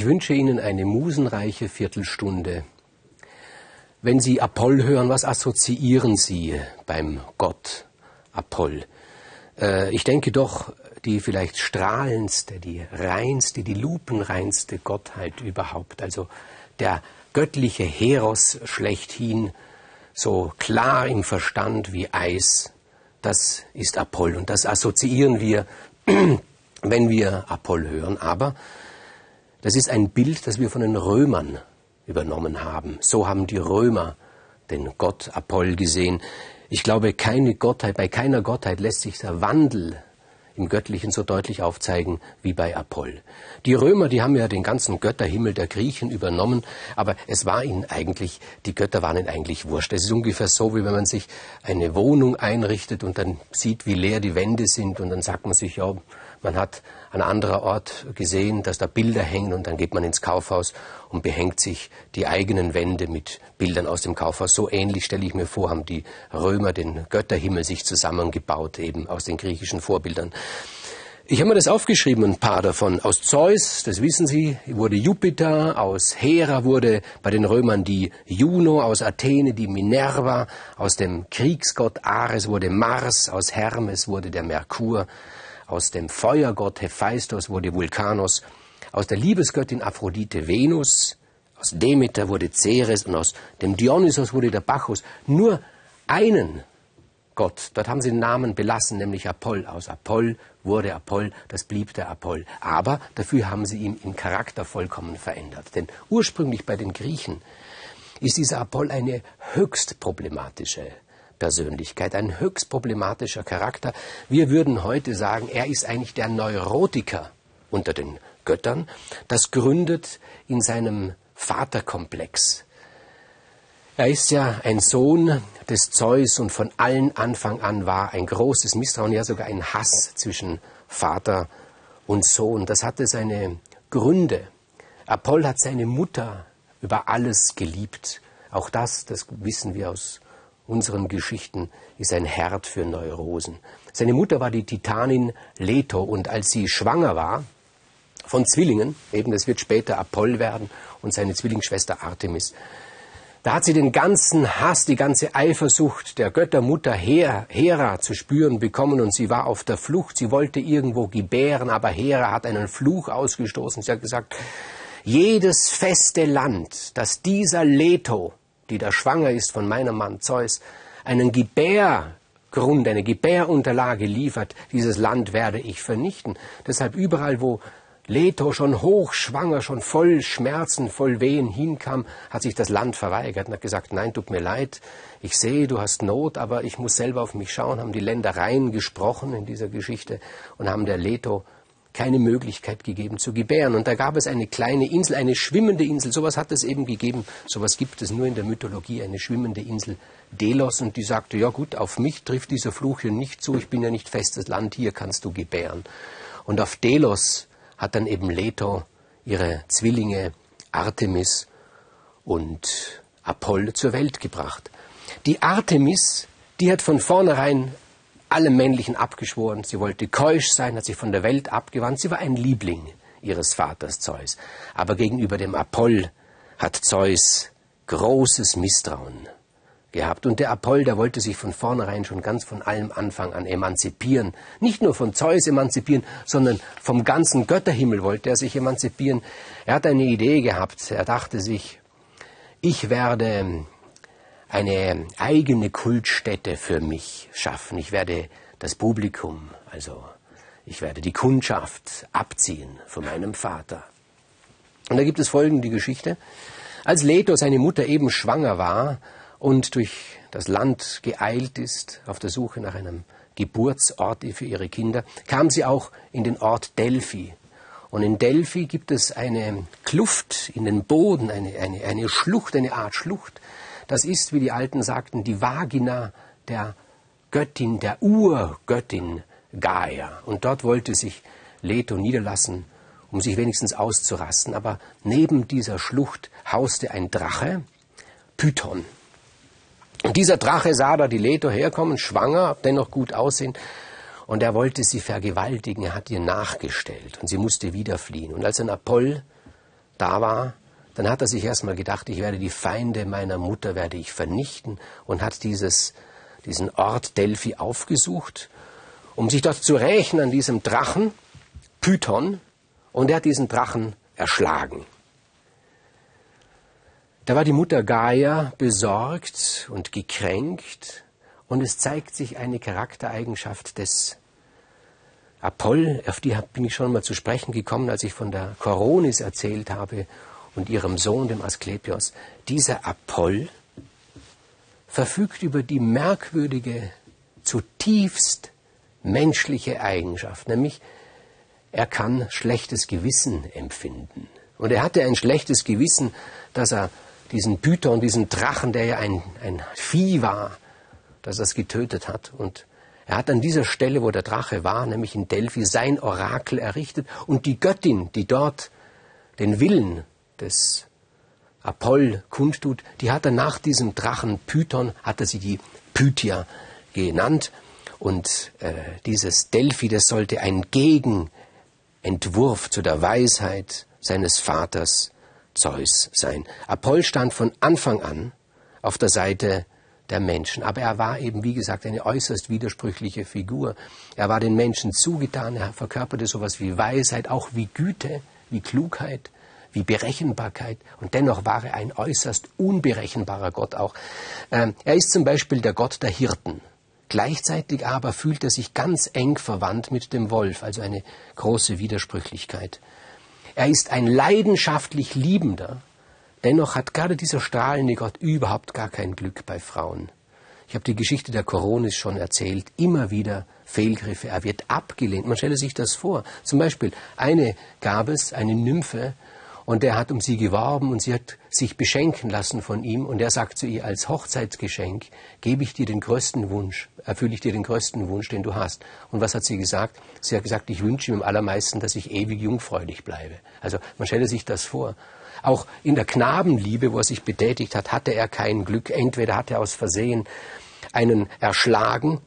Ich wünsche Ihnen eine musenreiche Viertelstunde. Wenn Sie Apoll hören, was assoziieren Sie beim Gott Apoll? Äh, ich denke doch, die vielleicht strahlendste, die reinste, die lupenreinste Gottheit überhaupt, also der göttliche Heros schlechthin, so klar im Verstand wie Eis, das ist Apoll. Und das assoziieren wir, wenn wir Apoll hören. Aber das ist ein Bild, das wir von den Römern übernommen haben. So haben die Römer den Gott Apoll gesehen. Ich glaube, keine Gottheit, bei keiner Gottheit lässt sich der Wandel im Göttlichen so deutlich aufzeigen wie bei Apoll. Die Römer, die haben ja den ganzen Götterhimmel der Griechen übernommen, aber es war ihnen eigentlich, die Götter waren ihnen eigentlich wurscht. Es ist ungefähr so, wie wenn man sich eine Wohnung einrichtet und dann sieht, wie leer die Wände sind und dann sagt man sich, ja, man hat an anderer Ort gesehen, dass da Bilder hängen und dann geht man ins Kaufhaus und behängt sich die eigenen Wände mit Bildern aus dem Kaufhaus. So ähnlich stelle ich mir vor, haben die Römer den Götterhimmel sich zusammengebaut, eben aus den griechischen Vorbildern. Ich habe mir das aufgeschrieben, ein paar davon. Aus Zeus, das wissen Sie, wurde Jupiter, aus Hera wurde bei den Römern die Juno, aus Athene die Minerva, aus dem Kriegsgott Ares wurde Mars, aus Hermes wurde der Merkur, aus dem Feuergott Hephaistos wurde Vulkanos, aus der Liebesgöttin Aphrodite Venus, aus Demeter wurde Ceres und aus dem Dionysos wurde der Bacchus. Nur einen Gott, dort haben sie den Namen belassen, nämlich Apoll. Aus Apoll wurde Apoll, das blieb der Apoll. Aber dafür haben sie ihn im Charakter vollkommen verändert. Denn ursprünglich bei den Griechen ist dieser Apoll eine höchst problematische Persönlichkeit, ein höchst problematischer Charakter. Wir würden heute sagen, er ist eigentlich der Neurotiker unter den Göttern. Das gründet in seinem Vaterkomplex. Er ist ja ein Sohn des Zeus und von allen Anfang an war ein großes Misstrauen, ja sogar ein Hass zwischen Vater und Sohn. Das hatte seine Gründe. Apoll hat seine Mutter über alles geliebt. Auch das, das wissen wir aus unseren Geschichten ist ein Herd für Neurosen. Seine Mutter war die Titanin Leto und als sie schwanger war von Zwillingen, eben das wird später Apoll werden und seine Zwillingsschwester Artemis, da hat sie den ganzen Hass, die ganze Eifersucht der Göttermutter Hera zu spüren bekommen und sie war auf der Flucht. Sie wollte irgendwo gebären, aber Hera hat einen Fluch ausgestoßen. Sie hat gesagt, jedes feste Land, das dieser Leto die da schwanger ist von meinem Mann Zeus, einen Gebärgrund, eine Gebärunterlage liefert, dieses Land werde ich vernichten. Deshalb überall, wo Leto schon hochschwanger, schon voll Schmerzen, voll Wehen hinkam, hat sich das Land verweigert und hat gesagt, nein, tut mir leid, ich sehe, du hast Not, aber ich muss selber auf mich schauen, haben die Ländereien gesprochen in dieser Geschichte und haben der Leto keine Möglichkeit gegeben zu gebären. Und da gab es eine kleine Insel, eine schwimmende Insel. Sowas hat es eben gegeben. Sowas gibt es nur in der Mythologie, eine schwimmende Insel Delos. Und die sagte, ja gut, auf mich trifft dieser Fluch hier nicht zu. Ich bin ja nicht festes Land, hier kannst du gebären. Und auf Delos hat dann eben Leto ihre Zwillinge Artemis und Apoll zur Welt gebracht. Die Artemis, die hat von vornherein alle Männlichen abgeschworen. Sie wollte keusch sein, hat sich von der Welt abgewandt. Sie war ein Liebling ihres Vaters Zeus. Aber gegenüber dem Apoll hat Zeus großes Misstrauen gehabt. Und der Apoll, der wollte sich von vornherein schon ganz von allem Anfang an emanzipieren. Nicht nur von Zeus emanzipieren, sondern vom ganzen Götterhimmel wollte er sich emanzipieren. Er hat eine Idee gehabt. Er dachte sich, ich werde eine eigene Kultstätte für mich schaffen. Ich werde das Publikum, also ich werde die Kundschaft abziehen von meinem Vater. Und da gibt es folgende Geschichte. Als Leto, seine Mutter, eben schwanger war und durch das Land geeilt ist auf der Suche nach einem Geburtsort für ihre Kinder, kam sie auch in den Ort Delphi. Und in Delphi gibt es eine Kluft in den Boden, eine, eine, eine Schlucht, eine Art Schlucht, das ist, wie die Alten sagten, die Vagina der Göttin, der Urgöttin Gaia. Und dort wollte sich Leto niederlassen, um sich wenigstens auszurasten. Aber neben dieser Schlucht hauste ein Drache, Python. Und dieser Drache sah da die Leto herkommen, schwanger, dennoch gut aussehen. Und er wollte sie vergewaltigen, er hat ihr nachgestellt und sie musste wieder fliehen. Und als ein Apoll da war, dann hat er sich erstmal gedacht, ich werde die Feinde meiner Mutter werde ich vernichten und hat dieses, diesen Ort Delphi aufgesucht, um sich dort zu rächen an diesem Drachen, Python, und er hat diesen Drachen erschlagen. Da war die Mutter Gaia besorgt und gekränkt und es zeigt sich eine Charaktereigenschaft des Apoll, auf die bin ich schon mal zu sprechen gekommen, als ich von der Koronis erzählt habe und ihrem Sohn, dem Asklepios. Dieser Apoll verfügt über die merkwürdige, zutiefst menschliche Eigenschaft, nämlich er kann schlechtes Gewissen empfinden. Und er hatte ein schlechtes Gewissen, dass er diesen Python, diesen Drachen, der ja ein, ein Vieh war, dass er es getötet hat. Und er hat an dieser Stelle, wo der Drache war, nämlich in Delphi, sein Orakel errichtet und die Göttin, die dort den Willen des Apoll kundtut, die hat er nach diesem Drachen Python, hat er sie die Pythia genannt. Und äh, dieses Delphi, das sollte ein Gegenentwurf zu der Weisheit seines Vaters Zeus sein. Apoll stand von Anfang an auf der Seite der Menschen. Aber er war eben, wie gesagt, eine äußerst widersprüchliche Figur. Er war den Menschen zugetan, er verkörperte sowas wie Weisheit, auch wie Güte, wie Klugheit, wie Berechenbarkeit. Und dennoch war er ein äußerst unberechenbarer Gott auch. Ähm, er ist zum Beispiel der Gott der Hirten. Gleichzeitig aber fühlt er sich ganz eng verwandt mit dem Wolf, also eine große Widersprüchlichkeit. Er ist ein leidenschaftlich Liebender. Dennoch hat gerade dieser strahlende Gott überhaupt gar kein Glück bei Frauen. Ich habe die Geschichte der Koronis schon erzählt. Immer wieder Fehlgriffe. Er wird abgelehnt. Man stelle sich das vor. Zum Beispiel eine gab es, eine Nymphe, und er hat um sie geworben und sie hat sich beschenken lassen von ihm. Und er sagt zu ihr, als Hochzeitsgeschenk gebe ich dir den größten Wunsch, erfülle ich dir den größten Wunsch, den du hast. Und was hat sie gesagt? Sie hat gesagt, ich wünsche ihm am allermeisten, dass ich ewig jungfräulich bleibe. Also man stelle sich das vor. Auch in der Knabenliebe, wo er sich betätigt hat, hatte er kein Glück. Entweder hat er aus Versehen einen erschlagen,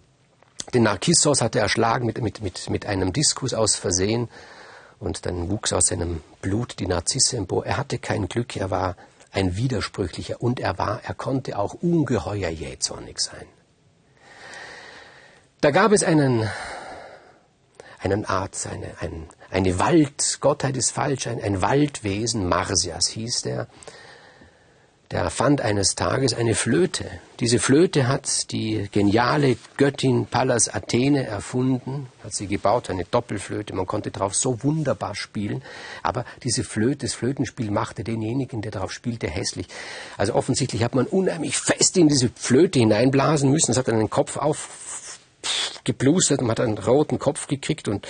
den Narkissos hat er erschlagen mit, mit, mit, mit einem Diskus aus Versehen, und dann wuchs aus seinem Blut die Narzisse empor. Er hatte kein Glück, er war ein widersprüchlicher und er war, er konnte auch ungeheuer jähzornig sein. Da gab es einen, einen Arzt, eine, ein, eine Wald, Gottheit ist falsch, ein, ein Waldwesen, Marsias hieß der, der fand eines Tages eine Flöte. Diese Flöte hat die geniale Göttin Pallas Athene erfunden, hat sie gebaut, eine Doppelflöte, man konnte darauf so wunderbar spielen, aber diese Flöte, das Flötenspiel machte denjenigen, der darauf spielte, hässlich. Also offensichtlich hat man unheimlich fest in diese Flöte hineinblasen müssen, es hat dann den Kopf aufgeblustert und man hat einen roten Kopf gekriegt und,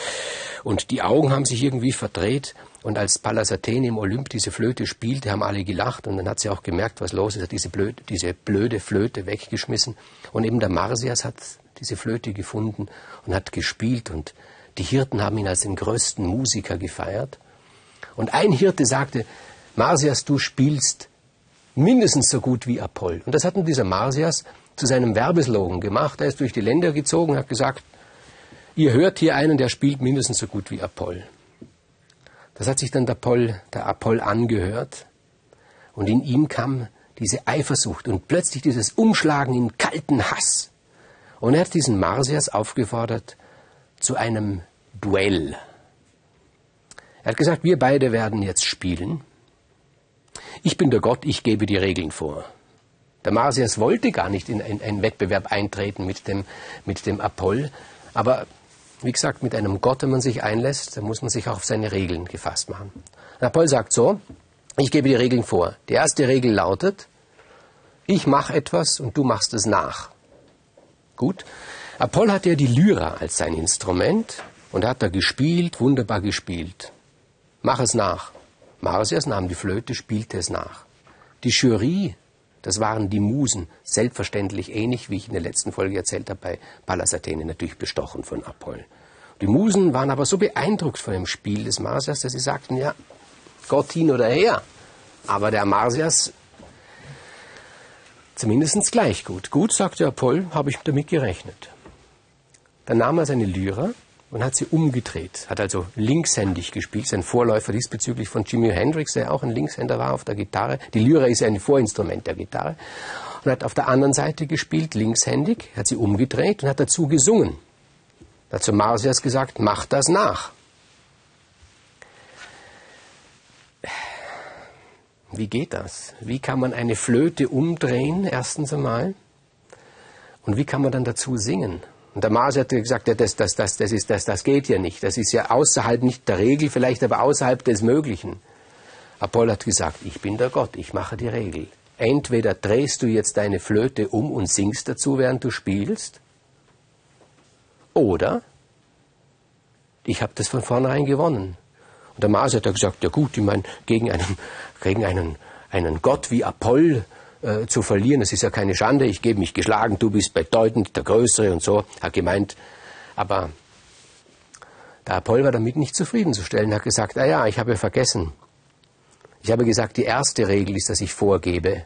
und die Augen haben sich irgendwie verdreht. Und als Pallas Athene im Olymp diese Flöte spielte, haben alle gelacht und dann hat sie auch gemerkt, was los ist, hat diese blöde, diese blöde Flöte weggeschmissen. Und eben der Marsias hat diese Flöte gefunden und hat gespielt und die Hirten haben ihn als den größten Musiker gefeiert. Und ein Hirte sagte, Marsias, du spielst mindestens so gut wie Apoll. Und das hat nun dieser Marsias zu seinem Werbeslogan gemacht. Er ist durch die Länder gezogen hat gesagt, ihr hört hier einen, der spielt mindestens so gut wie Apoll. Das hat sich dann der Apoll, der Apoll angehört. Und in ihm kam diese Eifersucht und plötzlich dieses Umschlagen in kalten Hass. Und er hat diesen Marsias aufgefordert zu einem Duell. Er hat gesagt, wir beide werden jetzt spielen. Ich bin der Gott, ich gebe die Regeln vor. Der Marsias wollte gar nicht in einen Wettbewerb eintreten mit dem, mit dem Apoll, aber wie gesagt, mit einem Gott, wenn man sich einlässt, dann muss man sich auch auf seine Regeln gefasst machen. Und Paul sagt so, ich gebe die Regeln vor. Die erste Regel lautet, ich mache etwas und du machst es nach. Gut. Apoll hat ja die Lyra als sein Instrument und hat da gespielt, wunderbar gespielt. Mach es nach. Marsias nahm die Flöte, spielte es nach. Die Jury, das waren die Musen, selbstverständlich ähnlich, wie ich in der letzten Folge erzählt habe, bei Pallas Athene natürlich bestochen von Apoll. Die Musen waren aber so beeindruckt von dem Spiel des Marsias, dass sie sagten, ja, Gott hin oder her. Aber der Marsias zumindest gleich gut. Gut, sagte Apoll, habe ich damit gerechnet. Dann nahm er seine Lyra und hat sie umgedreht. Hat also linkshändig gespielt, sein Vorläufer diesbezüglich von Jimi Hendrix, der auch ein Linkshänder war auf der Gitarre. Die Lyra ist ein Vorinstrument der Gitarre. Und hat auf der anderen Seite gespielt, linkshändig, hat sie umgedreht und hat dazu gesungen. Dazu Marsias gesagt, mach das nach. Wie geht das? Wie kann man eine Flöte umdrehen, erstens einmal? Und wie kann man dann dazu singen? Und der Mars hat gesagt, ja, das, das, das, das, ist, das, das geht ja nicht. Das ist ja außerhalb nicht der Regel, vielleicht aber außerhalb des Möglichen. Apollo hat gesagt, ich bin der Gott, ich mache die Regel. Entweder drehst du jetzt deine Flöte um und singst dazu, während du spielst, oder ich habe das von vornherein gewonnen. Und der Mars hat gesagt, ja gut, ich meine, gegen einen, gegen einen, einen Gott wie Apoll äh, zu verlieren. Das ist ja keine Schande. Ich gebe mich geschlagen, du bist bedeutend der Größere und so. Hat gemeint, aber der Apoll war damit nicht zufriedenzustellen. Er hat gesagt, ah ja, ich habe vergessen. Ich habe gesagt, die erste Regel ist, dass ich vorgebe.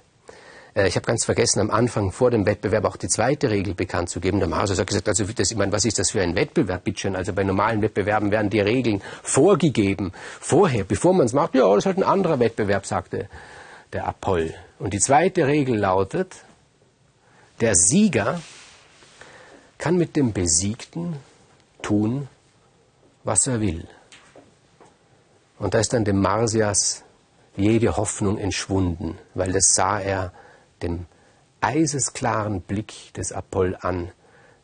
Äh, ich habe ganz vergessen, am Anfang vor dem Wettbewerb auch die zweite Regel bekannt zu geben. Der Masus hat gesagt, also das, ich meine, was ist das für ein Wettbewerb, bitteschön? Also bei normalen Wettbewerben werden die Regeln vorgegeben, vorher, bevor man es macht. Ja, das ist halt ein anderer Wettbewerb, sagte der Apoll. Und die zweite Regel lautet, der Sieger kann mit dem Besiegten tun, was er will. Und da ist dann dem Marsias jede Hoffnung entschwunden, weil das sah er dem eisesklaren Blick des Apoll an,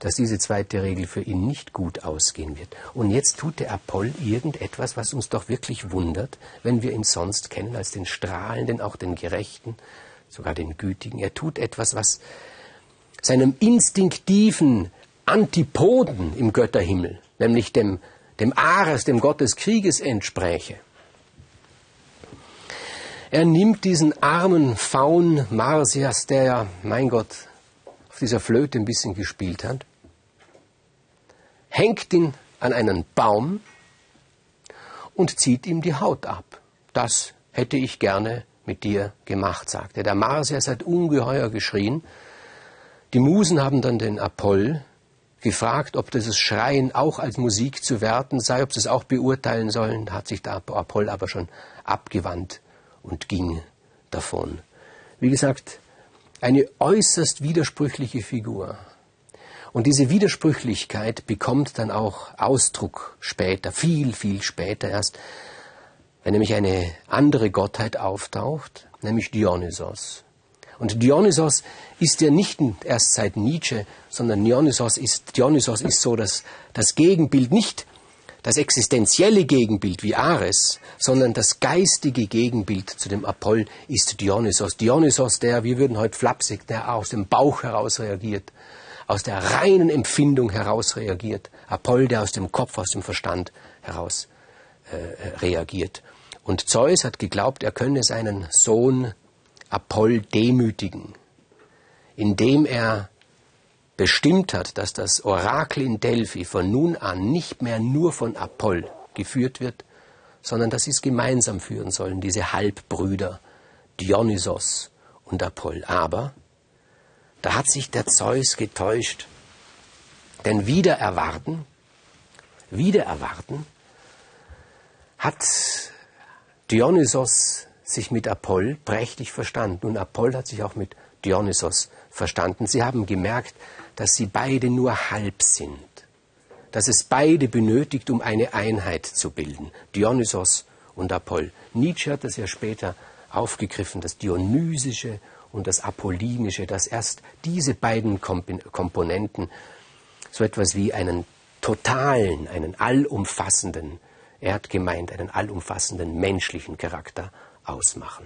dass diese zweite Regel für ihn nicht gut ausgehen wird. Und jetzt tut der Apoll irgendetwas, was uns doch wirklich wundert, wenn wir ihn sonst kennen als den Strahlenden, auch den Gerechten, sogar den Gütigen. Er tut etwas, was seinem instinktiven Antipoden im Götterhimmel, nämlich dem, dem Ares, dem Gott des Krieges entspräche. Er nimmt diesen armen Faun Marsias, der ja, mein Gott, auf dieser Flöte ein bisschen gespielt hat, hängt ihn an einen Baum und zieht ihm die Haut ab. Das hätte ich gerne mit dir gemacht, sagte. Der Marsias hat ungeheuer geschrien. Die Musen haben dann den Apoll gefragt, ob dieses Schreien auch als Musik zu werten sei, ob sie es auch beurteilen sollen, hat sich der Apoll aber schon abgewandt und ging davon. Wie gesagt, eine äußerst widersprüchliche Figur. Und diese Widersprüchlichkeit bekommt dann auch Ausdruck später, viel, viel später erst, wenn nämlich eine andere Gottheit auftaucht, nämlich Dionysos. Und Dionysos ist ja nicht erst seit Nietzsche, sondern Dionysos ist, Dionysos ist so dass das Gegenbild, nicht das existenzielle Gegenbild wie Ares, sondern das geistige Gegenbild zu dem Apoll ist Dionysos. Dionysos, der, wir würden heute flapsig, der aus dem Bauch heraus reagiert, aus der reinen Empfindung heraus reagiert. Apoll, der aus dem Kopf, aus dem Verstand heraus äh, äh, reagiert. Und Zeus hat geglaubt, er könne seinen Sohn Apoll demütigen, indem er bestimmt hat, dass das Orakel in Delphi von nun an nicht mehr nur von Apoll geführt wird, sondern dass sie es gemeinsam führen sollen, diese Halbbrüder Dionysos und Apoll. Aber da hat sich der Zeus getäuscht. Denn wieder erwarten, wieder erwarten, hat Dionysos sich mit Apoll prächtig verstanden und Apoll hat sich auch mit Dionysos verstanden. Sie haben gemerkt, dass sie beide nur halb sind, dass es beide benötigt, um eine Einheit zu bilden, Dionysos und Apoll. Nietzsche hat das ja später aufgegriffen, das Dionysische und das Apollinische, dass erst diese beiden Komponenten so etwas wie einen totalen, einen allumfassenden, er hat gemeint, einen allumfassenden menschlichen Charakter ausmachen.